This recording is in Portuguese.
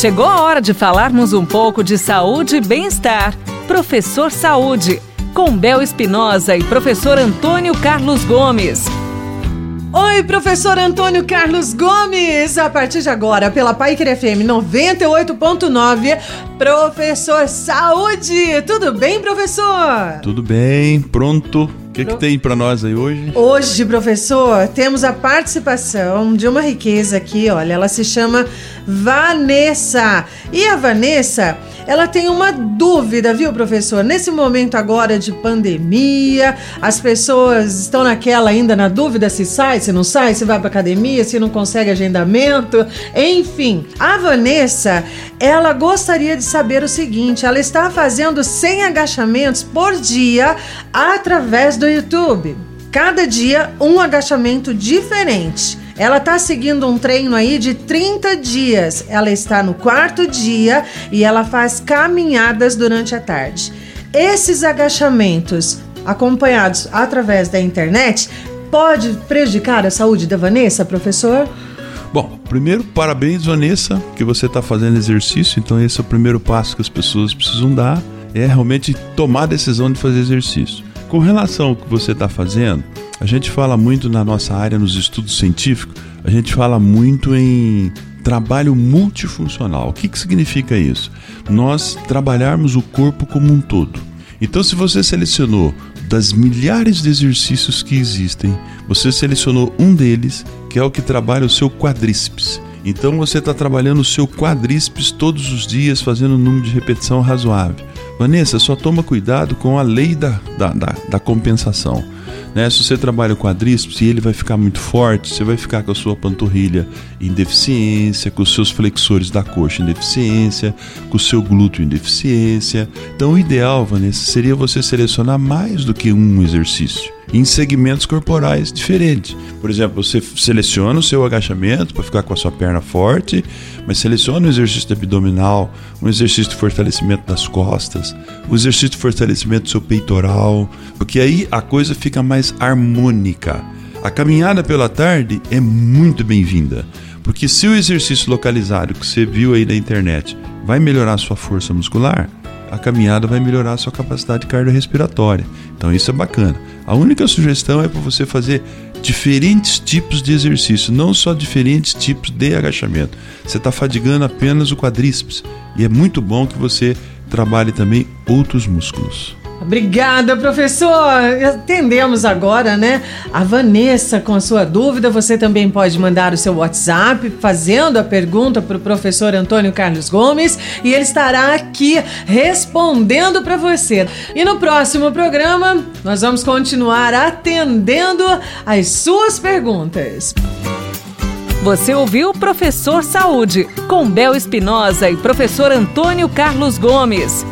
Chegou a hora de falarmos um pouco de saúde e bem-estar. Professor Saúde, com Bel Espinosa e professor Antônio Carlos Gomes. Oi, professor Antônio Carlos Gomes! A partir de agora, pela Paiker FM 98.9, professor Saúde! Tudo bem, professor? Tudo bem, pronto. O que, que tem para nós aí hoje? Hoje, professor, temos a participação de uma riqueza aqui, olha, ela se chama Vanessa. E a Vanessa, ela tem uma dúvida, viu, professor? Nesse momento agora de pandemia, as pessoas estão naquela ainda na dúvida se sai, se não sai, se vai para academia, se não consegue agendamento, enfim. A Vanessa, ela gostaria de saber o seguinte: ela está fazendo 100 agachamentos por dia através do YouTube. Cada dia um agachamento diferente. Ela está seguindo um treino aí de 30 dias. Ela está no quarto dia e ela faz caminhadas durante a tarde. Esses agachamentos acompanhados através da internet pode prejudicar a saúde da Vanessa, professor? Bom, primeiro, parabéns, Vanessa, que você está fazendo exercício. Então, esse é o primeiro passo que as pessoas precisam dar: é realmente tomar a decisão de fazer exercício. Com relação ao que você está fazendo, a gente fala muito na nossa área, nos estudos científicos, a gente fala muito em trabalho multifuncional. O que, que significa isso? Nós trabalharmos o corpo como um todo. Então, se você selecionou das milhares de exercícios que existem, você selecionou um deles, que é o que trabalha o seu quadríceps. Então você está trabalhando o seu quadríceps todos os dias, fazendo um número de repetição razoável. Vanessa, só toma cuidado com a lei da, da, da, da compensação. Né? Se você trabalha o quadríceps e ele vai ficar muito forte, você vai ficar com a sua panturrilha em deficiência, com os seus flexores da coxa em deficiência, com o seu glúteo em deficiência. Então, o ideal, Vanessa, seria você selecionar mais do que um exercício em segmentos corporais diferentes. Por exemplo, você seleciona o seu agachamento para ficar com a sua perna forte, mas seleciona um exercício abdominal, um exercício de fortalecimento das costas, um exercício de fortalecimento do seu peitoral, porque aí a coisa fica mais harmônica. A caminhada pela tarde é muito bem-vinda, porque se o exercício localizado que você viu aí na internet vai melhorar a sua força muscular, a caminhada vai melhorar a sua capacidade cardiorrespiratória. Então isso é bacana. A única sugestão é para você fazer diferentes tipos de exercício, não só diferentes tipos de agachamento. Você está fadigando apenas o quadríceps e é muito bom que você trabalhe também outros músculos. Obrigada, professor. Atendemos agora, né? A Vanessa com a sua dúvida. Você também pode mandar o seu WhatsApp fazendo a pergunta para o professor Antônio Carlos Gomes e ele estará aqui respondendo para você. E no próximo programa, nós vamos continuar atendendo as suas perguntas. Você ouviu Professor Saúde, com Bel Espinosa e professor Antônio Carlos Gomes.